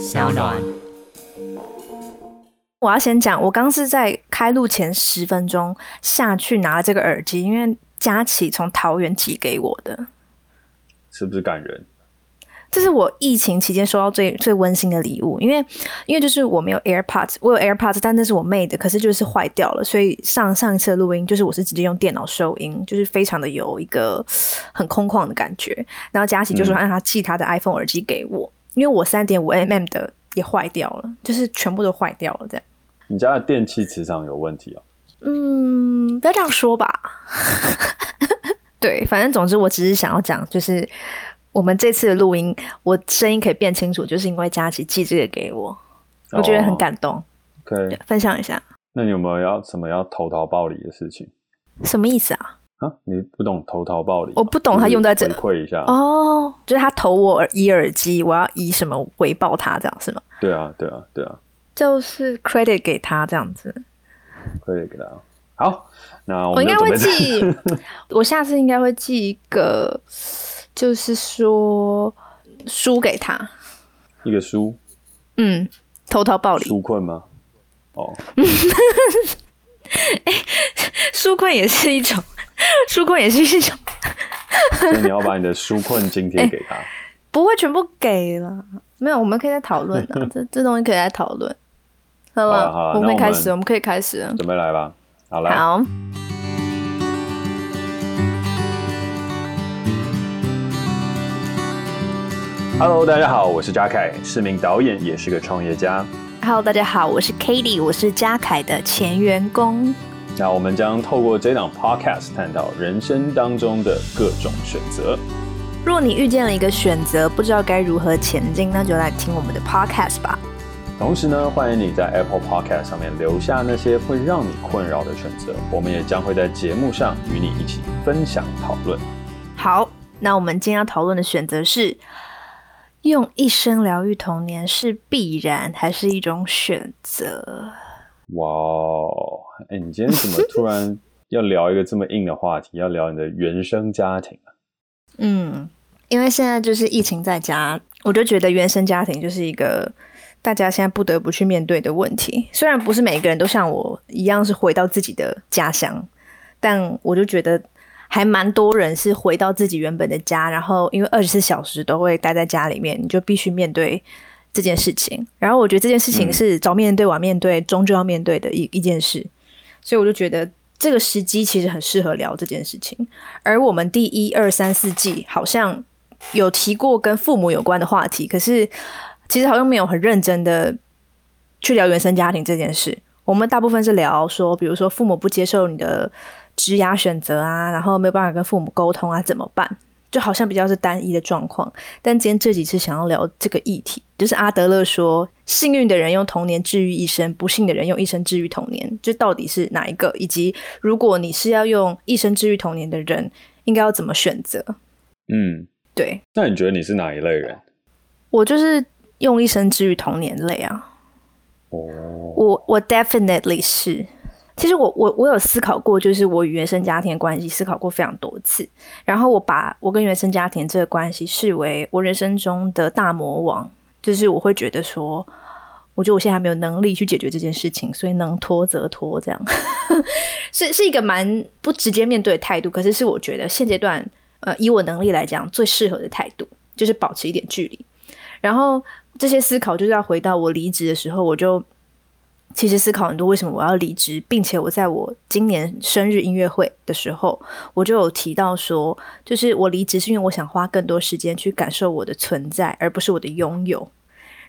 小暖。我要先讲，我刚是在开录前十分钟下去拿了这个耳机，因为佳琪从桃园寄给我的，是不是感人？这是我疫情期间收到最最温馨的礼物，因为因为就是我没有 AirPods，我有 AirPods，但那是我妹的，可是就是坏掉了，所以上上一次录音就是我是直接用电脑收音，就是非常的有一个很空旷的感觉。然后佳琪就说让他寄他的 iPhone 耳机给我，嗯、因为我三点五 mm 的也坏掉了，就是全部都坏掉了这样。你家的电器磁场有问题啊？嗯，不要这样说吧。对，反正总之我只是想要讲，就是。我们这次的录音，我声音可以变清楚，就是因为佳琪寄这个给我，我觉得很感动。可以、oh, okay. 分享一下。那你有没有要什么要投桃报李的事情？什么意思啊？啊，你不懂投桃报李？我不懂他用在这里。回馈一下哦，oh, 就是他投我一耳机，我要以什么回报他？这样是吗？对啊，对啊，对啊，就是 credit 给他这样子。credit 给他。好，那我，我应该会寄，我下次应该会寄一个。就是说，书给他一个书，嗯，投桃报李，书困吗？哦，哎、欸，书困也是一种，书困也是一种。那你要把你的书困津贴给他、欸？不会全部给了，没有，我们可以再讨论的，这这东西可以再讨论。好了，好了，我们可以开始，我们可以开始，准备来吧，好了。好。Hello，大家好，我是嘉凯，是名导演，也是个创业家。Hello，大家好，我是 Katie，我是嘉凯的前员工。那我们将透过这档 Podcast 探讨人生当中的各种选择。若你遇见了一个选择，不知道该如何前进，那就来听我们的 Podcast 吧。同时呢，欢迎你在 Apple Podcast 上面留下那些会让你困扰的选择，我们也将会在节目上与你一起分享讨论。好，那我们今天要讨论的选择是。用一生疗愈童年是必然还是一种选择？哇哦！哎，你今天怎么突然要聊一个这么硬的话题？要聊你的原生家庭啊？嗯，因为现在就是疫情在家，我就觉得原生家庭就是一个大家现在不得不去面对的问题。虽然不是每个人都像我一样是回到自己的家乡，但我就觉得。还蛮多人是回到自己原本的家，然后因为二十四小时都会待在家里面，你就必须面对这件事情。然后我觉得这件事情是早面对晚面对，终究要面对的一一件事，所以我就觉得这个时机其实很适合聊这件事情。而我们第一二三四季好像有提过跟父母有关的话题，可是其实好像没有很认真的去聊原生家庭这件事。我们大部分是聊说，比如说父母不接受你的。职涯选择啊，然后没有办法跟父母沟通啊，怎么办？就好像比较是单一的状况。但今天这几次想要聊这个议题，就是阿德勒说，幸运的人用童年治愈一生，不幸的人用一生治愈童年，这到底是哪一个？以及如果你是要用一生治愈童年的人，应该要怎么选择？嗯，对。那你觉得你是哪一类人？我就是用一生治愈童年类啊。哦，我我 definitely 是。其实我我我有思考过，就是我与原生家庭关系，思考过非常多次。然后我把我跟原生家庭这个关系视为我人生中的大魔王，就是我会觉得说，我觉得我现在还没有能力去解决这件事情，所以能拖则拖，这样 是是一个蛮不直接面对的态度。可是是我觉得现阶段，呃，以我能力来讲，最适合的态度就是保持一点距离。然后这些思考就是要回到我离职的时候，我就。其实思考很多，为什么我要离职，并且我在我今年生日音乐会的时候，我就有提到说，就是我离职是因为我想花更多时间去感受我的存在，而不是我的拥有。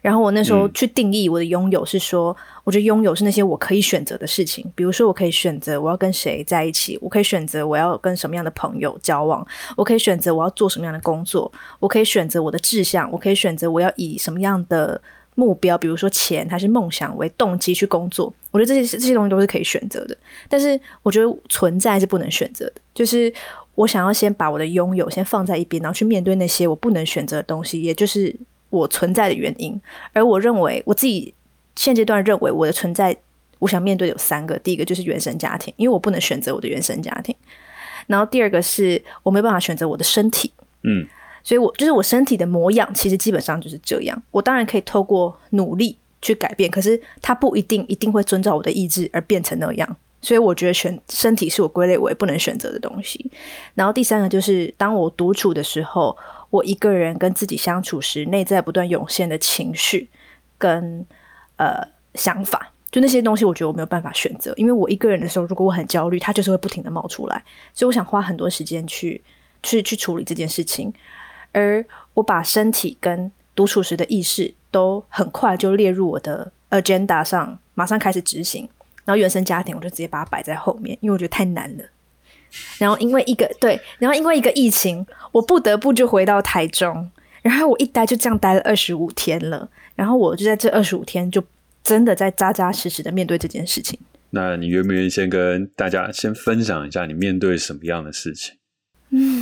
然后我那时候去定义我的拥有是说，我觉得拥有是那些我可以选择的事情，比如说我可以选择我要跟谁在一起，我可以选择我要跟什么样的朋友交往，我可以选择我要做什么样的工作，我可以选择我的志向，我可以选择我要以什么样的。目标，比如说钱还是梦想为动机去工作，我觉得这些这些东西都是可以选择的。但是我觉得存在是不能选择的，就是我想要先把我的拥有先放在一边，然后去面对那些我不能选择的东西，也就是我存在的原因。而我认为我自己现阶段认为我的存在，我想面对有三个：第一个就是原生家庭，因为我不能选择我的原生家庭；然后第二个是我没办法选择我的身体，嗯。所以我就是我身体的模样，其实基本上就是这样。我当然可以透过努力去改变，可是它不一定一定会遵照我的意志而变成那样。所以我觉得选身体是我归类为不能选择的东西。然后第三个就是，当我独处的时候，我一个人跟自己相处时，内在不断涌现的情绪跟呃想法，就那些东西，我觉得我没有办法选择。因为我一个人的时候，如果我很焦虑，它就是会不停的冒出来。所以我想花很多时间去去去处理这件事情。而我把身体跟独处时的意识都很快就列入我的 agenda 上，马上开始执行。然后原生家庭，我就直接把它摆在后面，因为我觉得太难了。然后因为一个对，然后因为一个疫情，我不得不就回到台中。然后我一待就这样待了二十五天了。然后我就在这二十五天，就真的在扎扎实实的面对这件事情。那你愿不愿意先跟大家先分享一下你面对什么样的事情？嗯，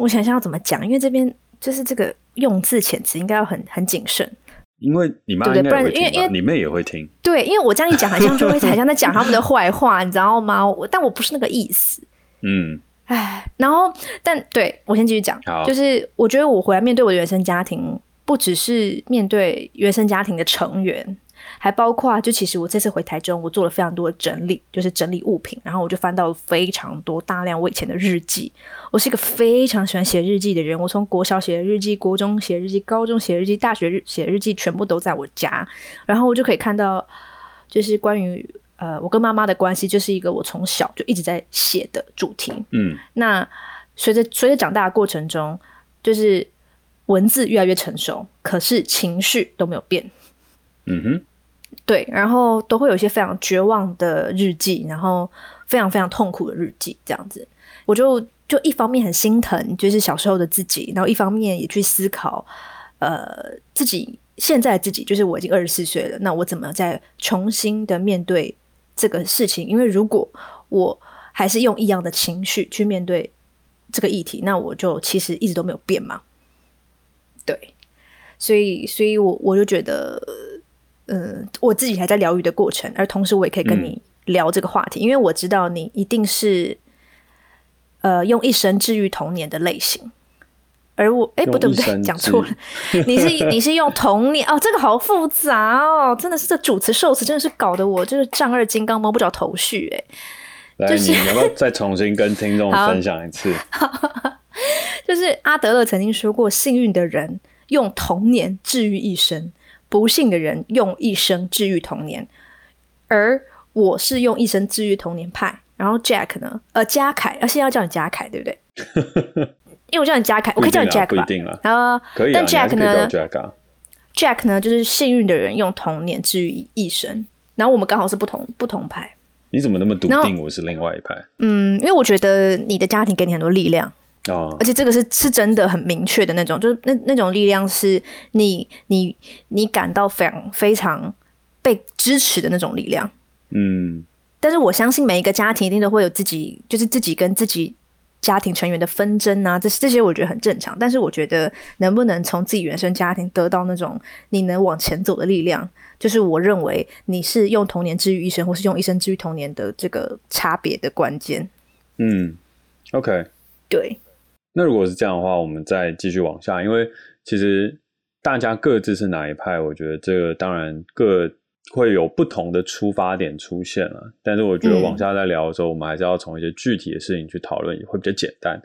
我想想要怎么讲，因为这边就是这个用字遣词应该要很很谨慎。因为你妈应该会听，因为你妹也会听。对，因为我这样一讲，好像就会 好像在讲他们的坏话，你知道吗？我但我不是那个意思。嗯，哎，然后，但对，我先继续讲，就是我觉得我回来面对我的原生家庭，不只是面对原生家庭的成员。还包括，就其实我这次回台中，我做了非常多的整理，就是整理物品，然后我就翻到了非常多大量我以前的日记。我是一个非常喜欢写日记的人，我从国小写日记，国中写日记，高中写日记，大学日写日记，全部都在我家。然后我就可以看到，就是关于呃我跟妈妈的关系，就是一个我从小就一直在写的主题。嗯，那随着随着长大的过程中，就是文字越来越成熟，可是情绪都没有变。嗯哼。对，然后都会有一些非常绝望的日记，然后非常非常痛苦的日记，这样子，我就就一方面很心疼，就是小时候的自己，然后一方面也去思考，呃，自己现在自己，就是我已经二十四岁了，那我怎么再重新的面对这个事情？因为如果我还是用一样的情绪去面对这个议题，那我就其实一直都没有变嘛。对，所以，所以我我就觉得。嗯，我自己还在疗愈的过程，而同时我也可以跟你聊这个话题，嗯、因为我知道你一定是呃用一生治愈童年的类型，而我哎不对不对，讲错了，你是 你是用童年哦，这个好复杂哦，真的是这主词受词真的是搞得我就是丈二金刚摸不着头绪哎，来，就是、你要不要再重新跟听众 分享一次？就是阿德勒曾经说过，幸运的人用童年治愈一生。不幸的人用一生治愈童年，而我是用一生治愈童年派。然后 Jack 呢？呃，嘉凯，呃、啊、现在要叫你嘉凯，对不对？因为我叫你嘉凯，我可以叫你 Jack 吧？不一定啊。然后可以、啊，但 Jack 呢？Jack，啊、Jack 呢？就是幸运的人用童年治愈一生。然后我们刚好是不同不同派。你怎么那么笃定我是另外一派？嗯，因为我觉得你的家庭给你很多力量。哦，而且这个是是真的很明确的那种，就是那那种力量是你你你感到非常非常被支持的那种力量。嗯，但是我相信每一个家庭一定都会有自己，就是自己跟自己家庭成员的纷争啊，这这些我觉得很正常。但是我觉得能不能从自己原生家庭得到那种你能往前走的力量，就是我认为你是用童年治愈一生，或是用一生治愈童年的这个差别的关键。嗯，OK，对。那如果是这样的话，我们再继续往下，因为其实大家各自是哪一派，我觉得这个当然各会有不同的出发点出现了。但是我觉得往下再聊的时候，嗯、我们还是要从一些具体的事情去讨论，也会比较简单。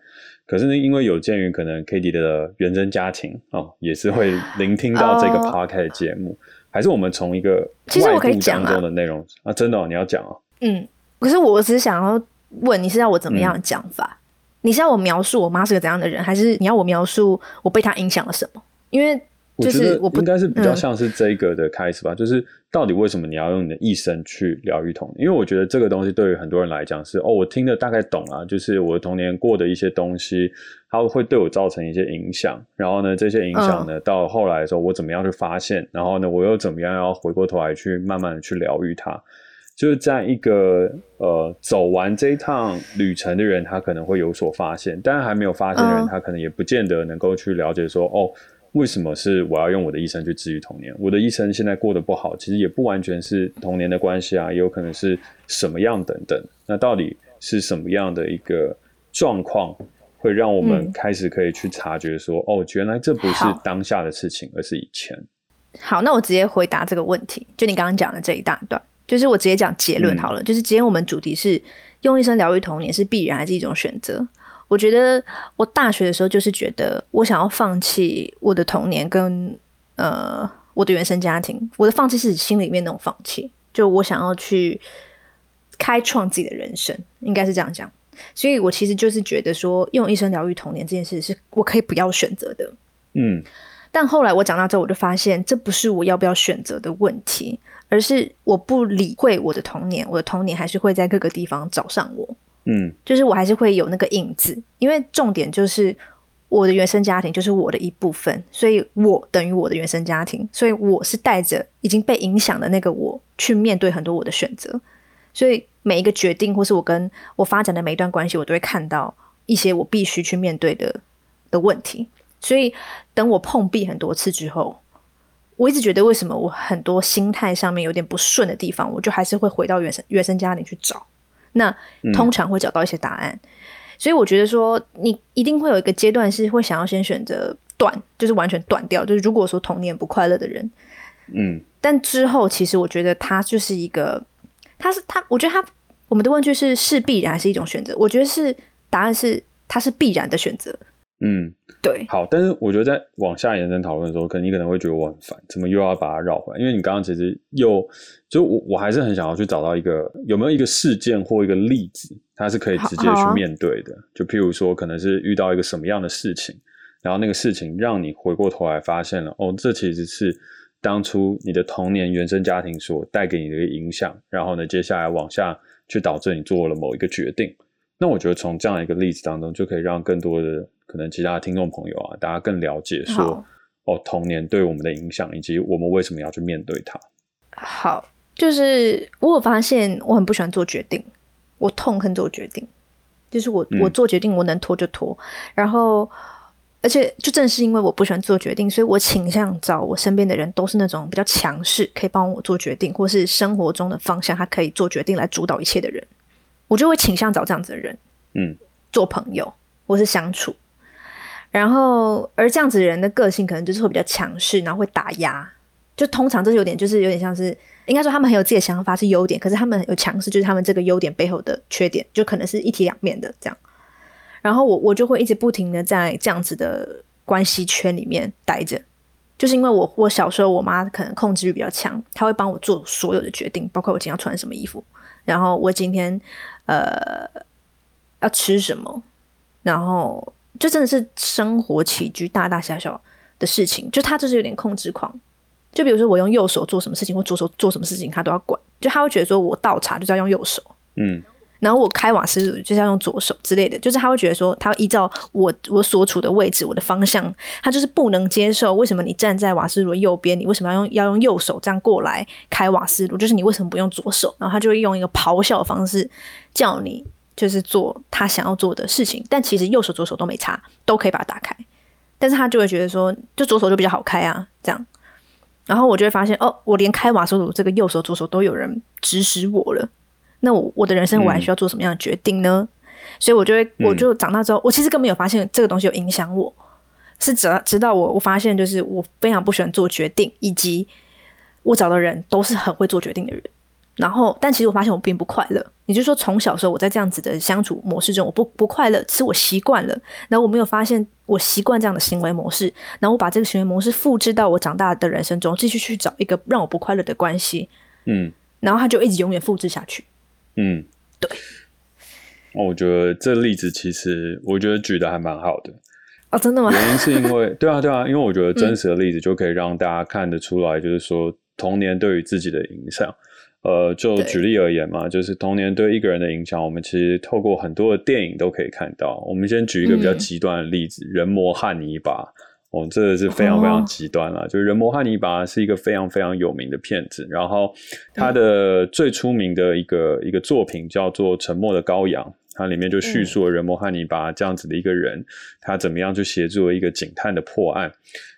可是呢，因为有鉴于可能 Cady 的原生家庭哦，也是会聆听到这个 Podcast 节目，哦、还是我们从一个外部当中的内容啊，啊，真的、哦、你要讲哦。嗯，可是我只是想要问你是要我怎么样讲法？嗯你是要我描述我妈是个怎样的人，还是你要我描述我被她影响了什么？因为就是我不应该是比较像是这个的开始吧，嗯、就是到底为什么你要用你的一生去疗愈童年？因为我觉得这个东西对于很多人来讲是哦，我听得大概懂啊，就是我的童年过的一些东西，它会对我造成一些影响。然后呢，这些影响呢，嗯、到后来的时候，我怎么样去发现？然后呢，我又怎么样要回过头来去慢慢的去疗愈它？就是在一个呃走完这一趟旅程的人，他可能会有所发现，但还没有发现的人，他可能也不见得能够去了解说，哦，为什么是我要用我的一生去治愈童年？我的一生现在过得不好，其实也不完全是童年的关系啊，也有可能是什么样等等。那到底是什么样的一个状况会让我们开始可以去察觉说，嗯、哦，原来这不是当下的事情，而是以前。好，那我直接回答这个问题，就你刚刚讲的这一大段，就是我直接讲结论好了。嗯、就是今天我们主题是用一生疗愈童年是必然还是一种选择？我觉得我大学的时候就是觉得我想要放弃我的童年跟呃我的原生家庭，我的放弃是心里面那种放弃，就我想要去开创自己的人生，应该是这样讲。所以我其实就是觉得说，用一生疗愈童年这件事是我可以不要选择的。嗯，但后来我长大之后，我就发现这不是我要不要选择的问题，而是我不理会我的童年，我的童年还是会在各个地方找上我。嗯，就是我还是会有那个影子，因为重点就是我的原生家庭就是我的一部分，所以我等于我的原生家庭，所以我是带着已经被影响的那个我去面对很多我的选择，所以。每一个决定，或是我跟我发展的每一段关系，我都会看到一些我必须去面对的的问题。所以，等我碰壁很多次之后，我一直觉得为什么我很多心态上面有点不顺的地方，我就还是会回到原生原生家庭去找。那通常会找到一些答案。嗯、所以，我觉得说你一定会有一个阶段是会想要先选择断，就是完全断掉。就是如果说童年不快乐的人，嗯，但之后其实我觉得他就是一个。他是他，我觉得他，我们的问句是是必然还是一种选择？我觉得是答案是他是必然的选择。嗯，对。好，但是我觉得在往下延伸讨论的时候，可能你可能会觉得我很烦，怎么又要把它绕回来？因为你刚刚其实又就我我还是很想要去找到一个有没有一个事件或一个例子，它是可以直接去面对的。啊、就譬如说，可能是遇到一个什么样的事情，然后那个事情让你回过头来发现了，哦，这其实是。当初你的童年原生家庭所带给你的一个影响，然后呢，接下来往下去导致你做了某一个决定。那我觉得从这样一个例子当中，就可以让更多的可能其他的听众朋友啊，大家更了解说，哦，童年对我们的影响，以及我们为什么要去面对它。好，就是我有发现我很不喜欢做决定，我痛恨做决定，就是我、嗯、我做决定我能拖就拖，然后。而且，就正是因为我不喜欢做决定，所以我倾向找我身边的人都是那种比较强势，可以帮我做决定，或是生活中的方向，他可以做决定来主导一切的人。我就会倾向找这样子的人，嗯，做朋友或是相处。然后，而这样子人的个性可能就是会比较强势，然后会打压。就通常这有点，就是有点像是，应该说他们很有自己的想法是优点，可是他们有强势，就是他们这个优点背后的缺点，就可能是一体两面的这样。然后我我就会一直不停的在这样子的关系圈里面待着，就是因为我我小时候我妈可能控制欲比较强，她会帮我做所有的决定，包括我今天要穿什么衣服，然后我今天呃要吃什么，然后就真的是生活起居大大小小的事情，就他就是有点控制狂，就比如说我用右手做什么事情或左手做什么事情，他都要管，就他会觉得说我倒茶就是要用右手，嗯。然后我开瓦斯炉就是要用左手之类的，就是他会觉得说，他会依照我我所处的位置，我的方向，他就是不能接受为什么你站在瓦斯炉的右边，你为什么要用要用右手这样过来开瓦斯炉？就是你为什么不用左手？然后他就会用一个咆哮的方式叫你，就是做他想要做的事情。但其实右手左手都没差，都可以把它打开。但是他就会觉得说，就左手就比较好开啊，这样。然后我就会发现，哦，我连开瓦斯炉这个右手左手都有人指使我了。那我我的人生我还需要做什么样的决定呢？嗯、所以我就会，我就长大之后，嗯、我其实根本没有发现这个东西有影响我，是直到直到我我发现，就是我非常不喜欢做决定，以及我找的人都是很会做决定的人。然后，但其实我发现我并不快乐。也就是说，从小时候我在这样子的相处模式中，我不不快乐，是我习惯了。然后我没有发现我习惯这样的行为模式，然后我把这个行为模式复制到我长大的人生中，继续去找一个让我不快乐的关系。嗯，然后他就一直永远复制下去。嗯，对。我觉得这例子其实我觉得举的还蛮好的。哦，真的吗？原因是因为，对啊，对啊，因为我觉得真实的例子就可以让大家看得出来，就是说童年对于自己的影响。呃，就举例而言嘛，就是童年对一个人的影响，我们其实透过很多的电影都可以看到。我们先举一个比较极端的例子，嗯、人魔汉尼拔。哦，这个是非常非常极端了。哦、就是人魔汉尼拔是一个非常非常有名的片子，然后他的最出名的一个、嗯、一个作品叫做《沉默的羔羊》。它里面就叙述了人魔汉尼拔这样子的一个人，嗯、他怎么样去协助了一个警探的破案。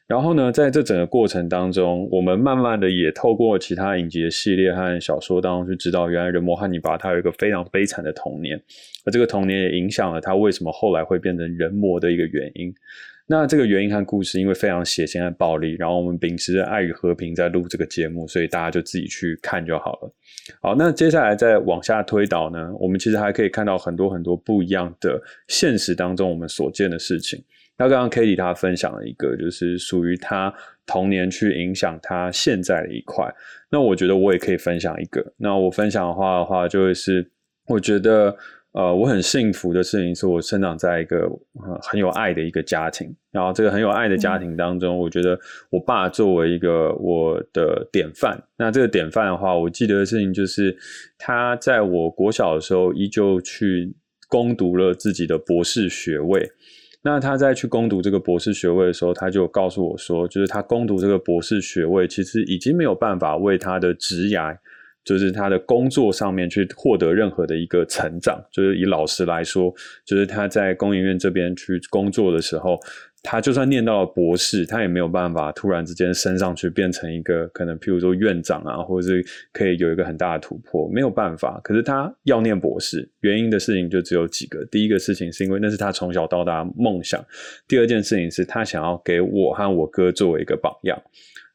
然后呢，在这整个过程当中，我们慢慢的也透过其他影集的系列和小说当中去知道，原来人魔汉尼拔他有一个非常悲惨的童年，而这个童年也影响了他为什么后来会变成人魔的一个原因。那这个原因和故事，因为非常血腥和暴力，然后我们秉持着爱与和平在录这个节目，所以大家就自己去看就好了。好，那接下来再往下推导呢，我们其实还可以看到很多很多不一样的现实当中我们所见的事情。那刚刚 Cady 他分享了一个，就是属于他童年去影响他现在的一块。那我觉得我也可以分享一个。那我分享的话的话，就会是我觉得呃我很幸福的事情，是我生长在一个、呃、很有爱的一个家庭。然后这个很有爱的家庭当中，嗯、我觉得我爸作为一个我的典范。那这个典范的话，我记得的事情就是他在我国小的时候，依旧去攻读了自己的博士学位。那他在去攻读这个博士学位的时候，他就告诉我说，就是他攻读这个博士学位，其实已经没有办法为他的职涯，就是他的工作上面去获得任何的一个成长。就是以老师来说，就是他在工研院这边去工作的时候。他就算念到了博士，他也没有办法突然之间升上去变成一个可能，譬如说院长啊，或者是可以有一个很大的突破，没有办法。可是他要念博士，原因的事情就只有几个。第一个事情是因为那是他从小到大梦想，第二件事情是他想要给我和我哥作为一个榜样。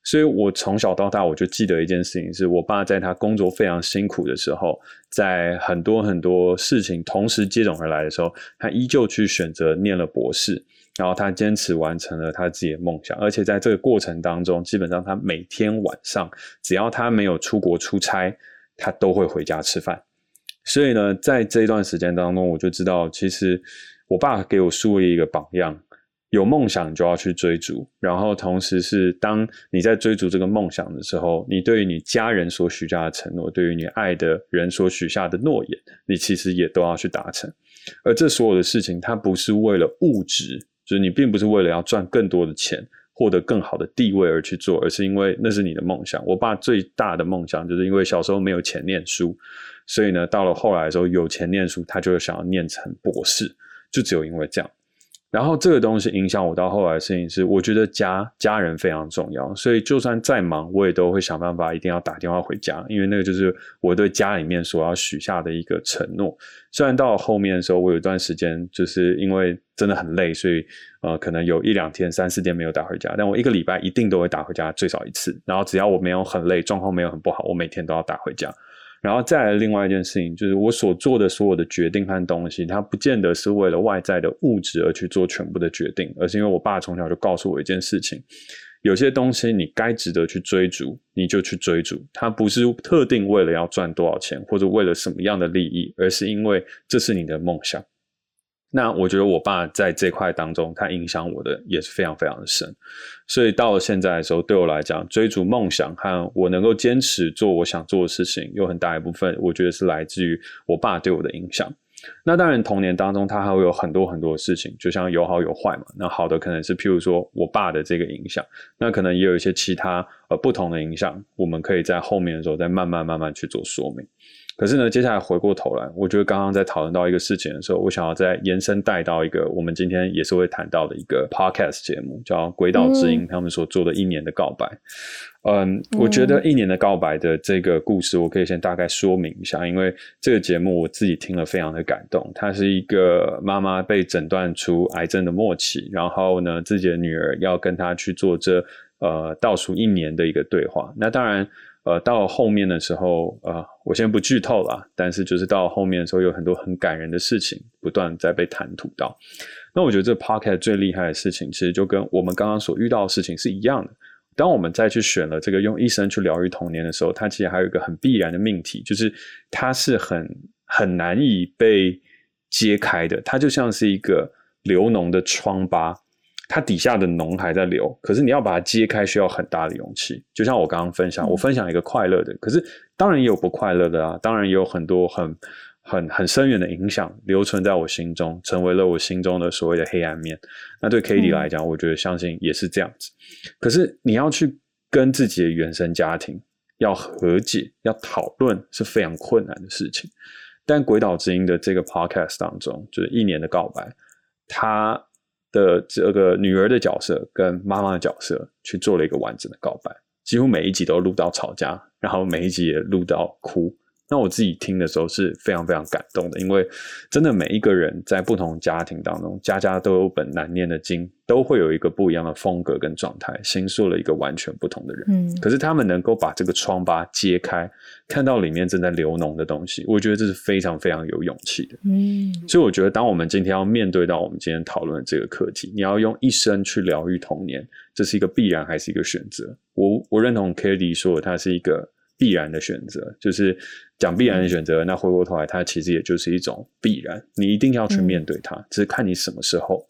所以我从小到大我就记得一件事情，是我爸在他工作非常辛苦的时候，在很多很多事情同时接踵而来的时候，他依旧去选择念了博士。然后他坚持完成了他自己的梦想，而且在这个过程当中，基本上他每天晚上，只要他没有出国出差，他都会回家吃饭。所以呢，在这一段时间当中，我就知道，其实我爸给我树立一个榜样：有梦想就要去追逐。然后，同时是当你在追逐这个梦想的时候，你对于你家人所许下的承诺，对于你爱的人所许下的诺言，你其实也都要去达成。而这所有的事情，它不是为了物质。就是你并不是为了要赚更多的钱，获得更好的地位而去做，而是因为那是你的梦想。我爸最大的梦想，就是因为小时候没有钱念书，所以呢，到了后来的时候有钱念书，他就想要念成博士，就只有因为这样。然后这个东西影响我到后来的事情是，我觉得家家人非常重要，所以就算再忙，我也都会想办法一定要打电话回家，因为那个就是我对家里面所要许下的一个承诺。虽然到了后面的时候，我有一段时间就是因为真的很累，所以呃可能有一两天、三四天没有打回家，但我一个礼拜一定都会打回家最少一次。然后只要我没有很累，状况没有很不好，我每天都要打回家。然后再来另外一件事情，就是我所做的所有的决定和东西，它不见得是为了外在的物质而去做全部的决定，而是因为我爸从小就告诉我一件事情：有些东西你该值得去追逐，你就去追逐。它不是特定为了要赚多少钱，或者为了什么样的利益，而是因为这是你的梦想。那我觉得我爸在这块当中，他影响我的也是非常非常的深，所以到了现在的时候，对我来讲，追逐梦想和我能够坚持做我想做的事情，有很大一部分，我觉得是来自于我爸对我的影响。那当然，童年当中他还会有很多很多的事情，就像有好有坏嘛。那好的可能是譬如说我爸的这个影响，那可能也有一些其他呃不同的影响，我们可以在后面的时候再慢慢慢慢去做说明。可是呢，接下来回过头来，我觉得刚刚在讨论到一个事情的时候，我想要再延伸带到一个我们今天也是会谈到的一个 podcast 节目，叫《鬼岛之音》他们所做的一年的告白。嗯，嗯，我觉得一年的告白的这个故事，我可以先大概说明一下，因为这个节目我自己听了非常的感动。它是一个妈妈被诊断出癌症的末期，然后呢，自己的女儿要跟她去做这呃倒数一年的一个对话。那当然。呃，到后面的时候，呃，我先不剧透了，但是就是到后面的时候，有很多很感人的事情不断在被谈吐到。那我觉得这 podcast 最厉害的事情，其实就跟我们刚刚所遇到的事情是一样的。当我们再去选了这个用一生去疗愈童年的时候，它其实还有一个很必然的命题，就是它是很很难以被揭开的，它就像是一个流脓的疮疤。它底下的脓还在流，可是你要把它揭开，需要很大的勇气。就像我刚刚分享，我分享一个快乐的，可是当然也有不快乐的啊，当然也有很多很很很深远的影响留存在我心中，成为了我心中的所谓的黑暗面。那对 Cady 来讲，我觉得相信也是这样子。可是你要去跟自己的原生家庭要和解、要讨论，是非常困难的事情。但《鬼岛之音》的这个 podcast 当中，就是一年的告白，他的这个女儿的角色跟妈妈的角色去做了一个完整的告白，几乎每一集都录到吵架，然后每一集也录到哭。那我自己听的时候是非常非常感动的，因为真的每一个人在不同家庭当中，家家都有本难念的经，都会有一个不一样的风格跟状态，形塑了一个完全不同的人。嗯，可是他们能够把这个疮疤揭开，看到里面正在流脓的东西，我觉得这是非常非常有勇气的。嗯，所以我觉得当我们今天要面对到我们今天讨论的这个课题，你要用一生去疗愈童年，这是一个必然还是一个选择？我我认同 Cady 说的，它是一个。必然的选择，就是讲必然的选择。那回过头来，它其实也就是一种必然，你一定要去面对它，只是看你什么时候。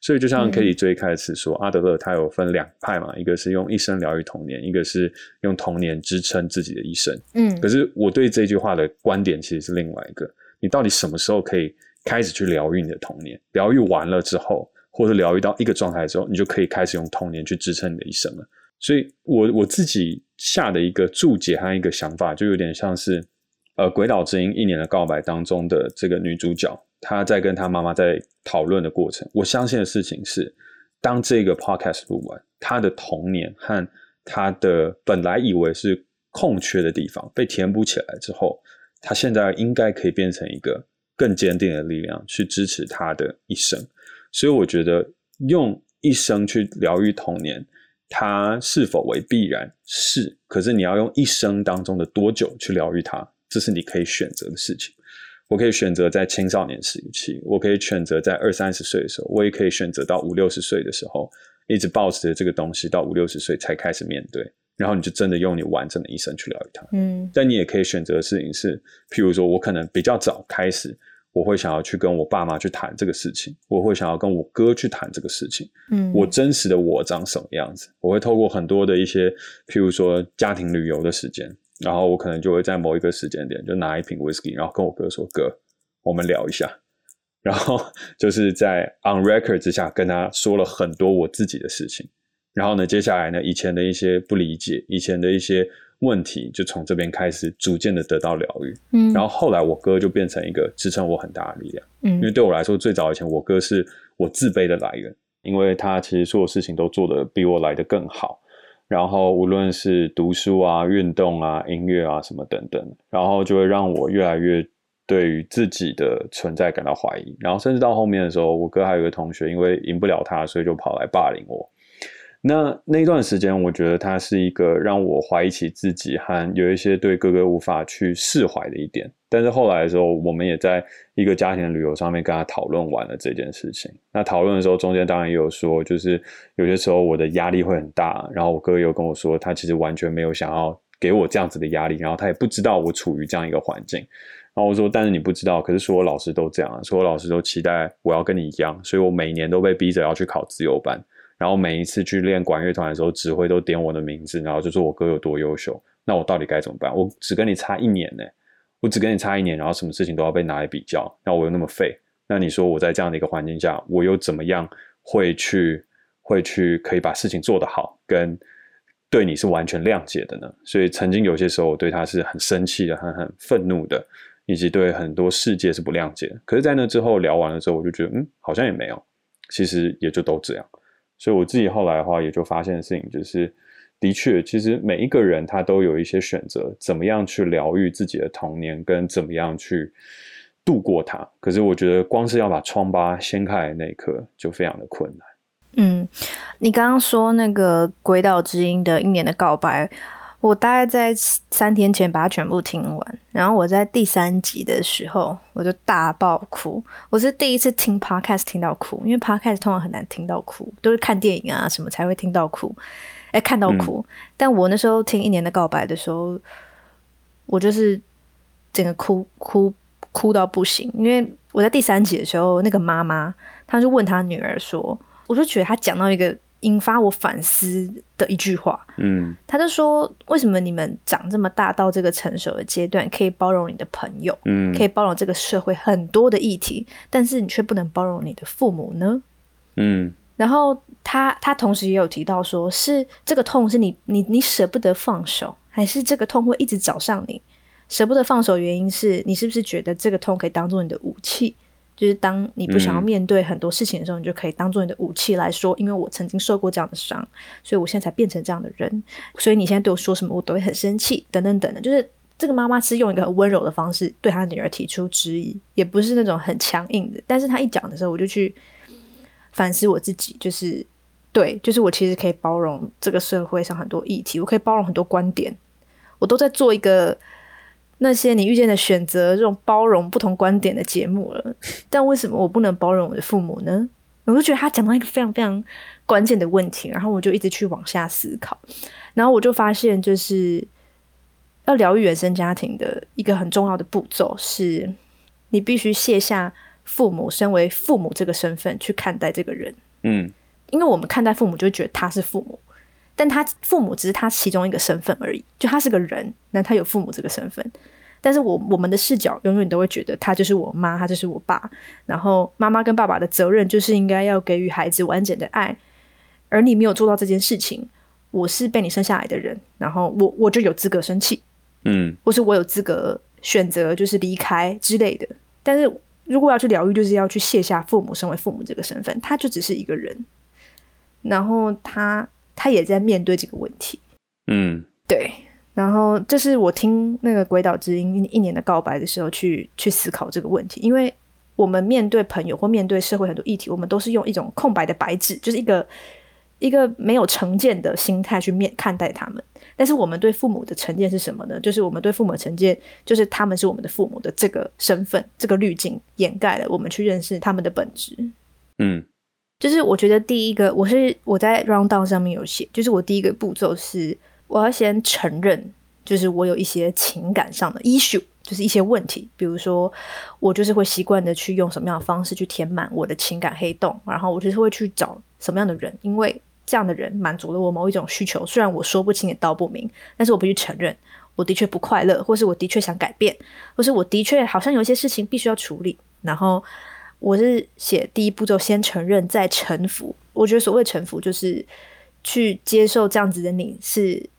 所以，就像 Cady 最开始说，阿德勒他有分两派嘛，一个是用一生疗愈童年，一个是用童年支撑自己的一生。嗯，可是我对这句话的观点其实是另外一个：你到底什么时候可以开始去疗愈你的童年？疗愈完了之后，或者疗愈到一个状态之后，你就可以开始用童年去支撑你的一生了。所以我我自己下的一个注解和一个想法，就有点像是，呃，《鬼岛之音》一年的告白当中的这个女主角，她在跟她妈妈在讨论的过程。我相信的事情是，当这个 podcast 录完，她的童年和她的本来以为是空缺的地方被填补起来之后，她现在应该可以变成一个更坚定的力量，去支持她的一生。所以我觉得用一生去疗愈童年。它是否为必然？是，可是你要用一生当中的多久去疗愈它，这是你可以选择的事情。我可以选择在青少年时期，我可以选择在二三十岁的时候，我也可以选择到五六十岁的时候，一直保持着这个东西到五六十岁才开始面对，然后你就真的用你完整的一生去疗愈它。嗯，但你也可以选择的事情是，譬如说我可能比较早开始。我会想要去跟我爸妈去谈这个事情，我会想要跟我哥去谈这个事情。嗯，我真实的我长什么样子？我会透过很多的一些，譬如说家庭旅游的时间，然后我可能就会在某一个时间点就拿一瓶 whisky，然后跟我哥说：“哥，我们聊一下。”然后就是在 on record 之下跟他说了很多我自己的事情。然后呢，接下来呢，以前的一些不理解，以前的一些。问题就从这边开始逐渐的得到疗愈，嗯，然后后来我哥就变成一个支撑我很大的力量，嗯，因为对我来说，最早以前我哥是我自卑的来源，因为他其实所有事情都做得比我来的更好，然后无论是读书啊、运动啊、音乐啊什么等等，然后就会让我越来越对于自己的存在感到怀疑，然后甚至到后面的时候，我哥还有一个同学因为赢不了他，所以就跑来霸凌我。那那段时间，我觉得他是一个让我怀疑起自己和有一些对哥哥无法去释怀的一点。但是后来的时候，我们也在一个家庭旅游上面跟他讨论完了这件事情。那讨论的时候，中间当然也有说，就是有些时候我的压力会很大。然后我哥又跟我说，他其实完全没有想要给我这样子的压力，然后他也不知道我处于这样一个环境。然后我说，但是你不知道，可是所有老师都这样，所有老师都期待我要跟你一样，所以我每年都被逼着要去考自由班。然后每一次去练管乐团的时候，指挥都点我的名字，然后就说我哥有多优秀。那我到底该怎么办？我只跟你差一年呢，我只跟你差一年，然后什么事情都要被拿来比较，那我又那么废。那你说我在这样的一个环境下，我又怎么样会去会去可以把事情做得好，跟对你是完全谅解的呢？所以曾经有些时候我对他是很生气的，很很愤怒的，以及对很多世界是不谅解。可是，在那之后聊完了之后，我就觉得嗯，好像也没有，其实也就都这样。所以我自己后来的话，也就发现的事情就是，的确，其实每一个人他都有一些选择，怎么样去疗愈自己的童年，跟怎么样去度过它。可是我觉得，光是要把疮疤掀开的那一刻，就非常的困难。嗯，你刚刚说那个《鬼岛之音》的一年的告白。我大概在三天前把它全部听完，然后我在第三集的时候我就大爆哭。我是第一次听 podcast 听到哭，因为 podcast 通常很难听到哭，都是看电影啊什么才会听到哭，哎，看到哭。嗯、但我那时候听一年的告白的时候，我就是整个哭哭哭到不行，因为我在第三集的时候，那个妈妈她就问她女儿说，我就觉得她讲到一个。引发我反思的一句话，嗯，他就说：为什么你们长这么大到这个成熟的阶段，可以包容你的朋友，嗯，可以包容这个社会很多的议题，但是你却不能包容你的父母呢？嗯，然后他他同时也有提到说，说是这个痛是你你你舍不得放手，还是这个痛会一直找上你？舍不得放手，原因是你是不是觉得这个痛可以当做你的武器？就是当你不想要面对很多事情的时候，嗯、你就可以当做你的武器来说，因为我曾经受过这样的伤，所以我现在才变成这样的人。所以你现在对我说什么，我都会很生气，等等等等。就是这个妈妈是用一个很温柔的方式对她女儿提出质疑，也不是那种很强硬的。但是她一讲的时候，我就去反思我自己，就是对，就是我其实可以包容这个社会上很多议题，我可以包容很多观点，我都在做一个。那些你遇见的选择，这种包容不同观点的节目了，但为什么我不能包容我的父母呢？我就觉得他讲到一个非常非常关键的问题，然后我就一直去往下思考，然后我就发现，就是要疗愈原生家庭的一个很重要的步骤是，你必须卸下父母身为父母这个身份去看待这个人。嗯，因为我们看待父母就会觉得他是父母，但他父母只是他其中一个身份而已，就他是个人，那他有父母这个身份。但是我我们的视角永远都会觉得他就是我妈，他就是我爸，然后妈妈跟爸爸的责任就是应该要给予孩子完整的爱，而你没有做到这件事情，我是被你生下来的人，然后我我就有资格生气，嗯，或是我有资格选择就是离开之类的。但是如果要去疗愈，就是要去卸下父母身为父母这个身份，他就只是一个人，然后他他也在面对这个问题，嗯，对。然后这是我听那个《鬼岛之音》一年的告白的时候去去思考这个问题，因为我们面对朋友或面对社会很多议题，我们都是用一种空白的白纸，就是一个一个没有成见的心态去面看待他们。但是我们对父母的成见是什么呢？就是我们对父母的成见，就是他们是我们的父母的这个身份，这个滤镜掩盖了我们去认识他们的本质。嗯，就是我觉得第一个，我是我在 round down 上面有写，就是我第一个步骤是。我要先承认，就是我有一些情感上的 issue，就是一些问题。比如说，我就是会习惯的去用什么样的方式去填满我的情感黑洞，然后我就是会去找什么样的人，因为这样的人满足了我某一种需求。虽然我说不清也道不明，但是我必须承认，我的确不快乐，或是我的确想改变，或是我的确好像有一些事情必须要处理。然后我是写第一步骤，先承认，再臣服。我觉得所谓臣服，就是去接受这样子的你是。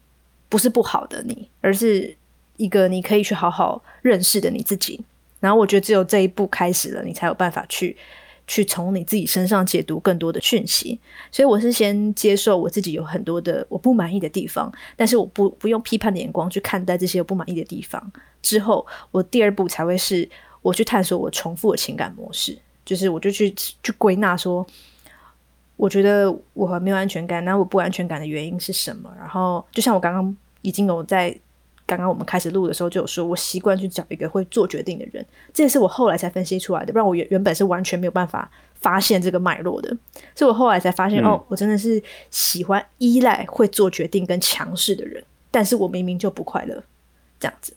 不是不好的你，而是一个你可以去好好认识的你自己。然后我觉得只有这一步开始了，你才有办法去去从你自己身上解读更多的讯息。所以我是先接受我自己有很多的我不满意的地方，但是我不不用批判的眼光去看待这些我不满意的地方。之后我第二步才会是我去探索我重复的情感模式，就是我就去去归纳说。我觉得我很没有安全感，那我不安全感的原因是什么？然后就像我刚刚已经有在刚刚我们开始录的时候就有说，我习惯去找一个会做决定的人，这也是我后来才分析出来的，不然我原原本是完全没有办法发现这个脉络的。所以我后来才发现，嗯、哦，我真的是喜欢依赖会做决定跟强势的人，但是我明明就不快乐，这样子。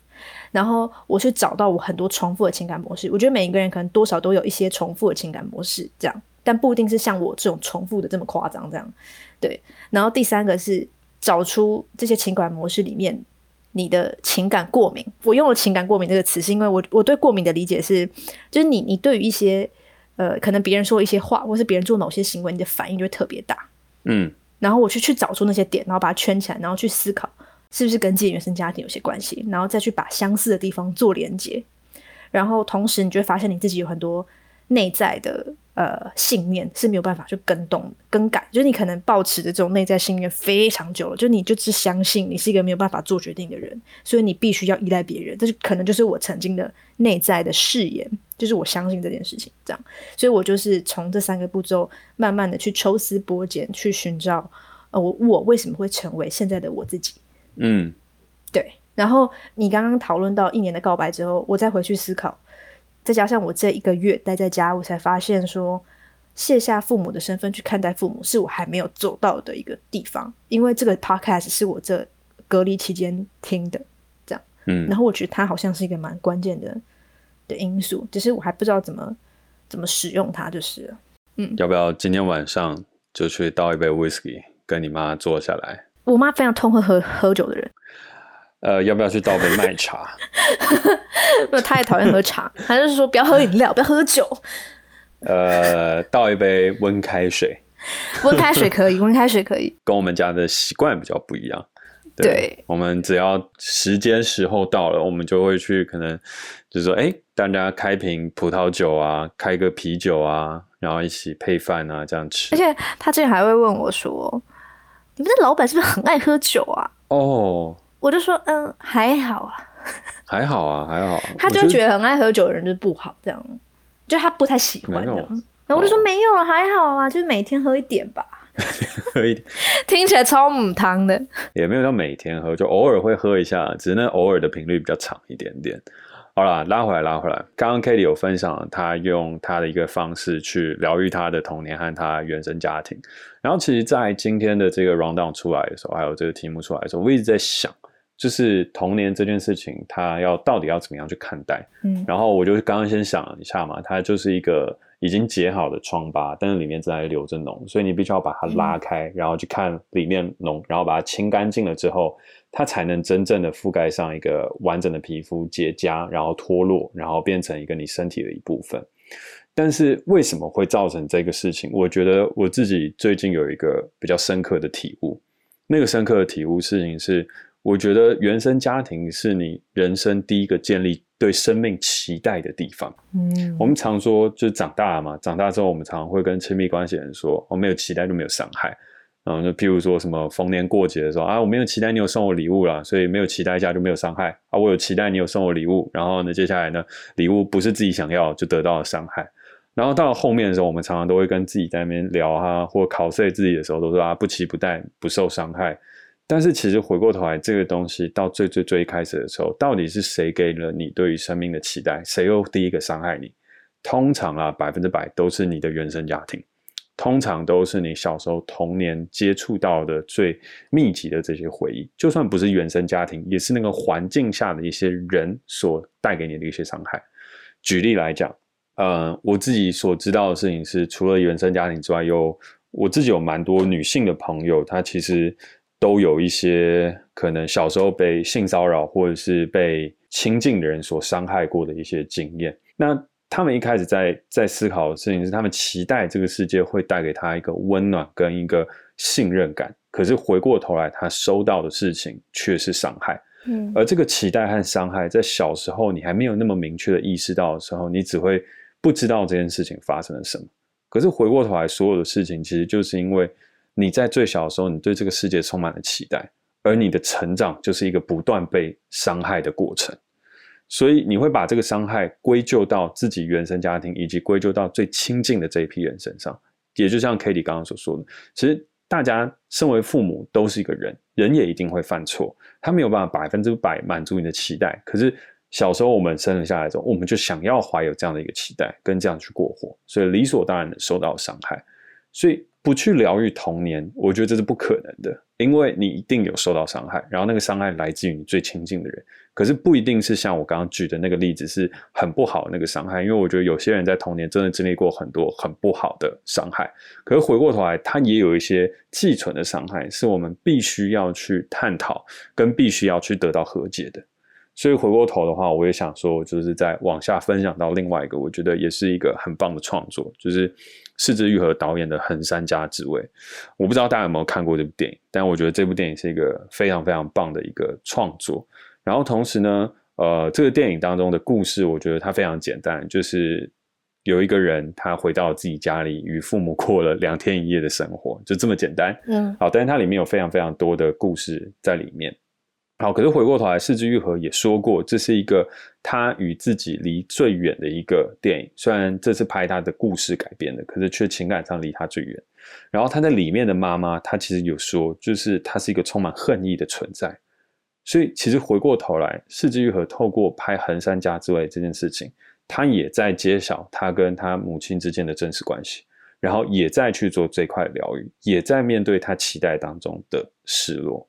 然后我去找到我很多重复的情感模式，我觉得每一个人可能多少都有一些重复的情感模式，这样。但不一定是像我这种重复的这么夸张，这样对。然后第三个是找出这些情感模式里面你的情感过敏。我用了“情感过敏”这个词，是因为我我对过敏的理解是，就是你你对于一些呃可能别人说一些话，或是别人做某些行为，你的反应就会特别大。嗯。然后我去去找出那些点，然后把它圈起来，然后去思考是不是跟自己原生家庭有些关系，然后再去把相似的地方做连接。然后同时，你就会发现你自己有很多内在的。呃，信念是没有办法去更动、更改，就是你可能抱持的这种内在信念非常久了，就你就只相信你是一个没有办法做决定的人，所以你必须要依赖别人。这是可能就是我曾经的内在的誓言，就是我相信这件事情这样。所以我就是从这三个步骤，慢慢的去抽丝剥茧，去寻找呃，我我为什么会成为现在的我自己？嗯，对。然后你刚刚讨论到一年的告白之后，我再回去思考。再加上我这一个月待在家，我才发现说，卸下父母的身份去看待父母，是我还没有做到的一个地方。因为这个 podcast 是我这隔离期间听的，这样，嗯，然后我觉得它好像是一个蛮关键的的因素，只是我还不知道怎么怎么使用它，就是了，嗯，要不要今天晚上就去倒一杯 whisky，跟你妈坐下来？我妈非常痛恨喝喝酒的人。呃，要不要去倒杯麦茶？不，她也讨厌喝茶，她就是说不要喝饮料，不要喝酒。呃，倒一杯温开水。温开水可以，温开水可以。跟我们家的习惯比较不一样。对，对我们只要时间时候到了，我们就会去，可能就是说，哎，大家开瓶葡萄酒啊，开个啤酒啊，然后一起配饭啊，这样吃。而且他之前还会问我说：“你们的老板是不是很爱喝酒啊？”哦，我就说：“嗯，还好啊，还好啊，还好。”他就觉得很爱喝酒的人就是不好，这样，就他不太喜欢这样。然后我就说没有了，还好啊，就是每天喝一点吧，喝一点，听起来超母汤的，也没有到每天喝，就偶尔会喝一下，只是那偶尔的频率比较长一点点。好啦，拉回来，拉回来。刚刚 Katie 有分享，他用他的一个方式去疗愈他的童年和他原生家庭。然后，其实，在今天的这个 rundown 出来的时候，还有这个题目出来的时候，我一直在想，就是童年这件事情，他要到底要怎么样去看待？嗯，然后我就刚刚先想了一下嘛，它就是一个。已经结好的疮疤，但是里面正在流着脓，所以你必须要把它拉开，嗯、然后去看里面脓，然后把它清干净了之后，它才能真正的覆盖上一个完整的皮肤结痂，然后脱落，然后变成一个你身体的一部分。但是为什么会造成这个事情？我觉得我自己最近有一个比较深刻的体悟，那个深刻的体悟事情是，我觉得原生家庭是你人生第一个建立对生命期待的地方。嗯，我们常说就是长大了嘛，长大之后我们常常会跟亲密关系人说，我没有期待就没有伤害。嗯就譬如说什么逢年过节的时候啊，我没有期待你有送我礼物啦，所以没有期待一下就没有伤害啊。我有期待你有送我礼物，然后呢，接下来呢，礼物不是自己想要就得到了伤害。然后到了后面的时候，我们常常都会跟自己在那边聊啊，或考碎自己的时候都说啊，不期不待，不受伤害。但是其实回过头来，这个东西到最最最开始的时候，到底是谁给了你对于生命的期待？谁又第一个伤害你？通常啊，百分之百都是你的原生家庭，通常都是你小时候童年接触到的最密集的这些回忆。就算不是原生家庭，也是那个环境下的一些人所带给你的一些伤害。举例来讲，呃，我自己所知道的事情是，除了原生家庭之外，有我自己有蛮多女性的朋友，她其实。都有一些可能小时候被性骚扰，或者是被亲近的人所伤害过的一些经验。那他们一开始在在思考的事情是，他们期待这个世界会带给他一个温暖跟一个信任感。可是回过头来，他收到的事情却是伤害。嗯，而这个期待和伤害，在小时候你还没有那么明确的意识到的时候，你只会不知道这件事情发生了什么。可是回过头来，所有的事情其实就是因为。你在最小的时候，你对这个世界充满了期待，而你的成长就是一个不断被伤害的过程，所以你会把这个伤害归咎到自己原生家庭，以及归咎到最亲近的这一批人身上。也就像 Katie 刚刚所说的，其实大家身为父母都是一个人，人也一定会犯错，他没有办法百分之百满足你的期待。可是小时候我们生了下来之后，我们就想要怀有这样的一个期待，跟这样去过活，所以理所当然的受到伤害，所以。不去疗愈童年，我觉得这是不可能的，因为你一定有受到伤害，然后那个伤害来自于你最亲近的人，可是不一定是像我刚刚举的那个例子是很不好那个伤害，因为我觉得有些人在童年真的经历过很多很不好的伤害，可是回过头来，他也有一些寄存的伤害，是我们必须要去探讨，跟必须要去得到和解的。所以回过头的话，我也想说，就是在往下分享到另外一个，我觉得也是一个很棒的创作，就是是枝裕和导演的《横山家之味》。我不知道大家有没有看过这部电影，但我觉得这部电影是一个非常非常棒的一个创作。然后同时呢，呃，这个电影当中的故事，我觉得它非常简单，就是有一个人他回到自己家里，与父母过了两天一夜的生活，就这么简单。嗯，好，但是它里面有非常非常多的故事在里面。好，可是回过头来，是枝裕和也说过，这是一个他与自己离最远的一个电影。虽然这次拍他的故事改编的，可是却情感上离他最远。然后他在里面的妈妈，他其实有说，就是他是一个充满恨意的存在。所以其实回过头来，是枝裕和透过拍《横山家之味》这件事情，他也在揭晓他跟他母亲之间的真实关系，然后也在去做这块疗愈，也在面对他期待当中的失落。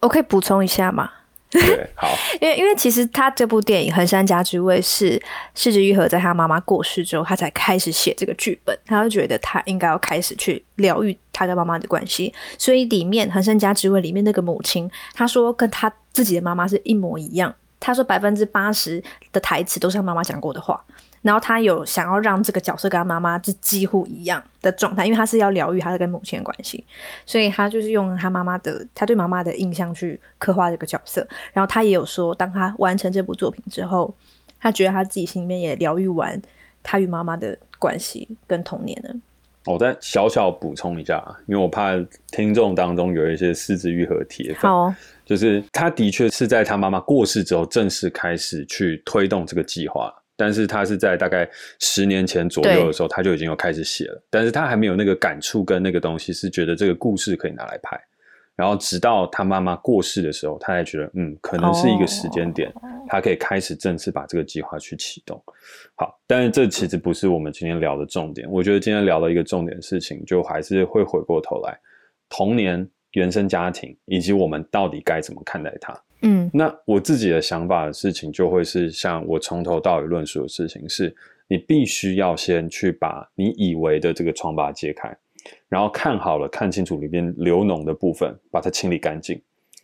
我可以补充一下吗？对，好。因为因为其实他这部电影《横山家之味》是是枝裕和在他妈妈过世之后，他才开始写这个剧本。他就觉得他应该要开始去疗愈他跟妈妈的关系，所以里面《横山家之味》里面那个母亲，他说跟他自己的妈妈是一模一样他说百分之八十的台词都是他妈妈讲过的话。然后他有想要让这个角色跟他妈妈是几乎一样的状态，因为他是要疗愈他的跟母亲的关系，所以他就是用他妈妈的他对妈妈的印象去刻画这个角色。然后他也有说，当他完成这部作品之后，他觉得他自己心里面也疗愈完他与妈妈的关系跟童年了。我再小小补充一下，因为我怕听众当中有一些四肢愈合铁粉，好，就是他的确是在他妈妈过世之后正式开始去推动这个计划。但是他是在大概十年前左右的时候，他就已经有开始写了。但是他还没有那个感触跟那个东西，是觉得这个故事可以拿来拍。然后直到他妈妈过世的时候，他才觉得，嗯，可能是一个时间点，他可以开始正式把这个计划去启动。好，但是这其实不是我们今天聊的重点。我觉得今天聊的一个重点事情，就还是会回过头来，童年、原生家庭，以及我们到底该怎么看待它。嗯，那我自己的想法的事情，就会是像我从头到尾论述的事情是，你必须要先去把你以为的这个疮疤揭开，然后看好了，看清楚里面流脓的部分，把它清理干净，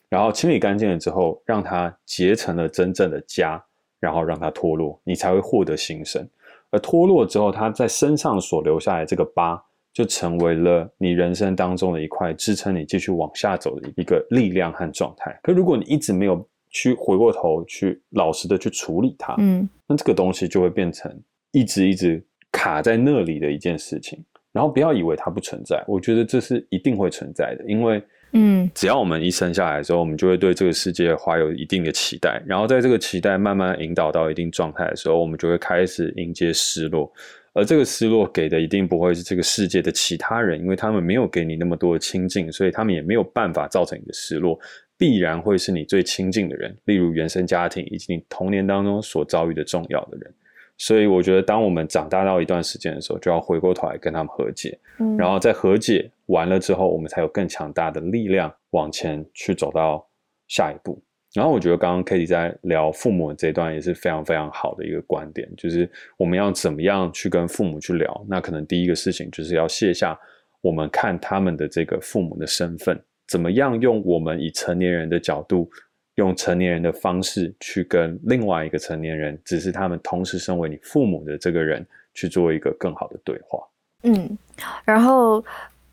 然后清理干净了之后，让它结成了真正的痂，然后让它脱落，你才会获得新生。而脱落之后，它在身上所留下来这个疤，就成为了你人生当中的一块支撑你继续往下走的一个力量和状态。可如果你一直没有去回过头去老实的去处理它，嗯，那这个东西就会变成一直一直卡在那里的一件事情。然后不要以为它不存在，我觉得这是一定会存在的，因为，嗯，只要我们一生下来的时候，我们就会对这个世界怀有一定的期待，然后在这个期待慢慢引导到一定状态的时候，我们就会开始迎接失落。而这个失落给的一定不会是这个世界的其他人，因为他们没有给你那么多的亲近，所以他们也没有办法造成你的失落，必然会是你最亲近的人，例如原生家庭以及你童年当中所遭遇的重要的人。所以我觉得，当我们长大到一段时间的时候，就要回过头来跟他们和解，嗯，然后在和解完了之后，我们才有更强大的力量往前去走到下一步。然后我觉得刚刚 Katie 在聊父母这段也是非常非常好的一个观点，就是我们要怎么样去跟父母去聊。那可能第一个事情就是要卸下我们看他们的这个父母的身份，怎么样用我们以成年人的角度，用成年人的方式去跟另外一个成年人，只是他们同时身为你父母的这个人去做一个更好的对话。嗯，然后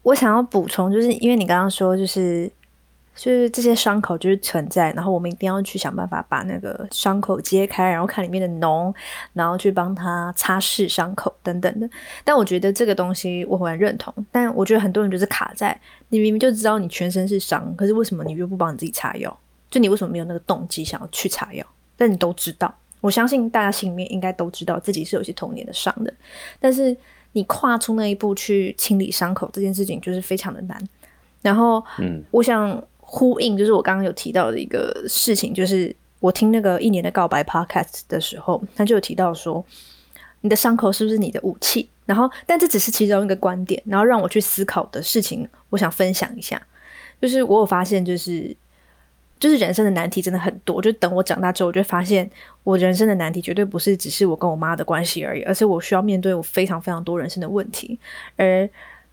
我想要补充，就是因为你刚刚说就是。就是这些伤口就是存在，然后我们一定要去想办法把那个伤口揭开，然后看里面的脓，然后去帮他擦拭伤口等等的。但我觉得这个东西我很认同，但我觉得很多人就是卡在你明明就知道你全身是伤，可是为什么你又不帮你自己擦药？就你为什么没有那个动机想要去擦药？但你都知道，我相信大家心里面应该都知道自己是有些童年的伤的，但是你跨出那一步去清理伤口这件事情就是非常的难。然后，嗯，我想。呼应就是我刚刚有提到的一个事情，就是我听那个一年的告白 podcast 的时候，他就有提到说，你的伤口是不是你的武器？然后，但这只是其中一个观点，然后让我去思考的事情，我想分享一下。就是我有发现，就是就是人生的难题真的很多。就等我长大之后，我就发现我人生的难题绝对不是只是我跟我妈的关系而已，而是我需要面对我非常非常多人生的问题，而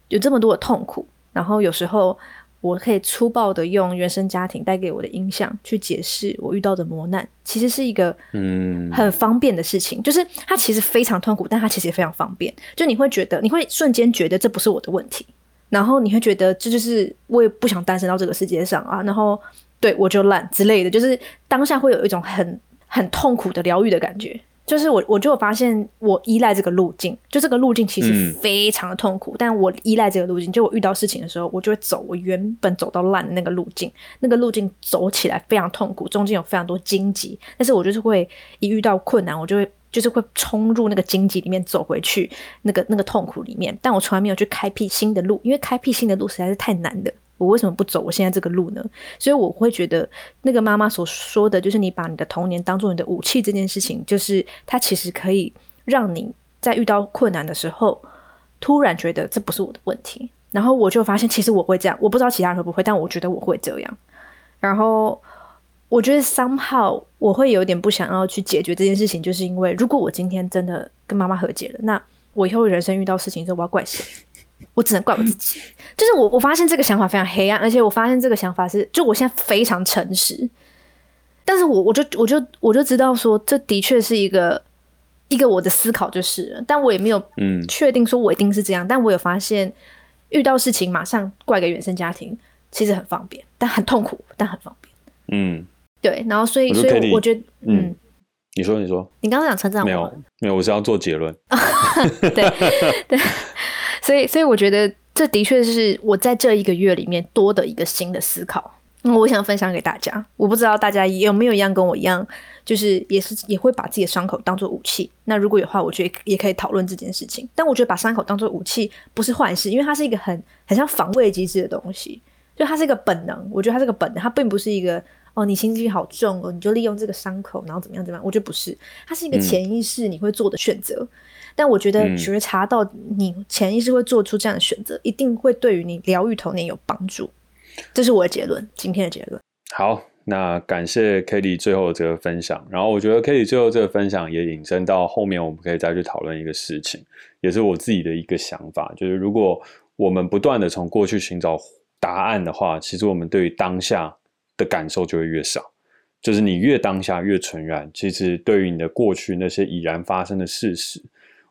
有这么多的痛苦。然后有时候。我可以粗暴的用原生家庭带给我的影响去解释我遇到的磨难，其实是一个嗯很方便的事情，就是它其实非常痛苦，但它其实也非常方便。就你会觉得，你会瞬间觉得这不是我的问题，然后你会觉得这就是我也不想诞生到这个世界上啊，然后对我就烂之类的，就是当下会有一种很很痛苦的疗愈的感觉。就是我，我就发现我依赖这个路径，就这个路径其实非常的痛苦，嗯、但我依赖这个路径，就我遇到事情的时候，我就会走我原本走到烂的那个路径，那个路径走起来非常痛苦，中间有非常多荆棘，但是我就是会一遇到困难，我就会就是会冲入那个荆棘里面走回去，那个那个痛苦里面，但我从来没有去开辟新的路，因为开辟新的路实在是太难的。我为什么不走我现在这个路呢？所以我会觉得，那个妈妈所说的就是你把你的童年当做你的武器这件事情，就是它其实可以让你在遇到困难的时候，突然觉得这不是我的问题。然后我就发现，其实我会这样，我不知道其他人会不会，但我觉得我会这样。然后我觉得 somehow 我会有点不想要去解决这件事情，就是因为如果我今天真的跟妈妈和解了，那我以后人生遇到事情的时候，我要怪谁？我只能怪我自己，就是我，我发现这个想法非常黑暗，而且我发现这个想法是，就我现在非常诚实，但是我我就我就我就知道说，这的确是一个一个我的思考就是了，但我也没有嗯。确定说我一定是这样，嗯、但我有发现遇到事情马上怪给原生家庭，其实很方便，但很痛苦，但很方便。嗯，对，然后所以所以我觉得嗯。嗯你说，你说，你刚刚讲成长，没有，没有，我是要做结论。对 对，所以所以我觉得这的确是我在这一个月里面多的一个新的思考，那我想分享给大家。我不知道大家有没有一样跟我一样，就是也是也会把自己的伤口当做武器。那如果有话，我觉得也可以讨论这件事情。但我觉得把伤口当做武器不是坏事，因为它是一个很很像防卫机制的东西，就它是一个本能。我觉得它是个本能，它并不是一个。哦，你心机好重哦，你就利用这个伤口，然后怎么样怎么样？我觉得不是，它是一个潜意识你会做的选择。嗯、但我觉得觉察到你潜意识会做出这样的选择，嗯、一定会对于你疗愈童年有帮助。这是我的结论，今天的结论。好，那感谢 Cady 最后的这个分享。然后我觉得 Cady 最后这个分享也引申到后面，我们可以再去讨论一个事情，也是我自己的一个想法，就是如果我们不断的从过去寻找答案的话，其实我们对于当下。的感受就会越少，就是你越当下越纯然。其实对于你的过去那些已然发生的事实，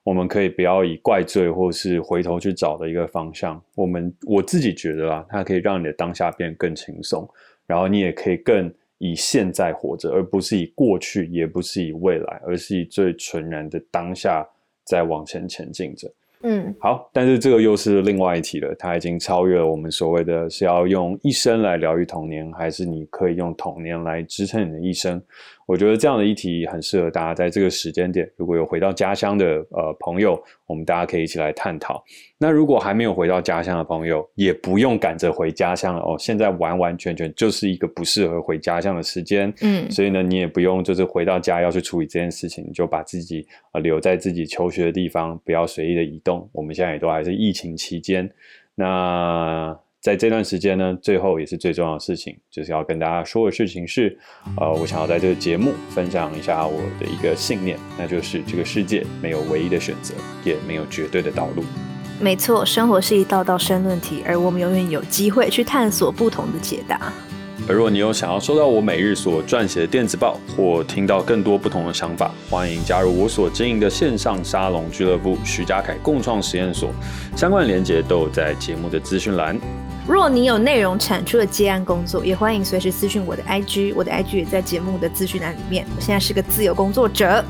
我们可以不要以怪罪或是回头去找的一个方向。我们我自己觉得啊，它可以让你的当下变得更轻松，然后你也可以更以现在活着，而不是以过去，也不是以未来，而是以最纯然的当下在往前前进着。嗯，好，但是这个又是另外一题了。它已经超越了我们所谓的是要用一生来疗愈童年，还是你可以用童年来支撑你的一生？我觉得这样的议题很适合大家在这个时间点，如果有回到家乡的呃朋友，我们大家可以一起来探讨。那如果还没有回到家乡的朋友，也不用赶着回家乡了哦。现在完完全全就是一个不适合回家乡的时间，嗯，所以呢，你也不用就是回到家要去处理这件事情，你就把自己呃留在自己求学的地方，不要随意的移动。我们现在也都还是疫情期间，那。在这段时间呢，最后也是最重要的事情，就是要跟大家说的事情是，呃，我想要在这个节目分享一下我的一个信念，那就是这个世界没有唯一的选择，也没有绝对的道路。没错，生活是一道道申论题，而我们永远有机会去探索不同的解答。而若你有想要收到我每日所撰写的电子报，或听到更多不同的想法，欢迎加入我所经营的线上沙龙俱乐部——徐家凯共创实验所，相关的连接都有在节目的资讯栏。若你有内容产出的接案工作，也欢迎随时私讯我的 IG，我的 IG 也在节目的资讯栏里面。我现在是个自由工作者。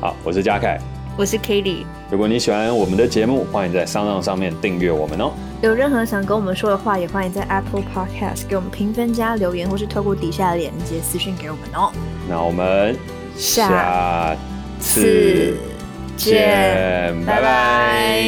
好，我是嘉凯，我是 Cady。如果你喜欢我们的节目，欢迎在 SoundOn 上面订阅我们哦。有任何想跟我们说的话，也欢迎在 Apple Podcast 给我们评分加留言，或是透过底下的链接私讯给我们哦。那我们下次见，拜拜。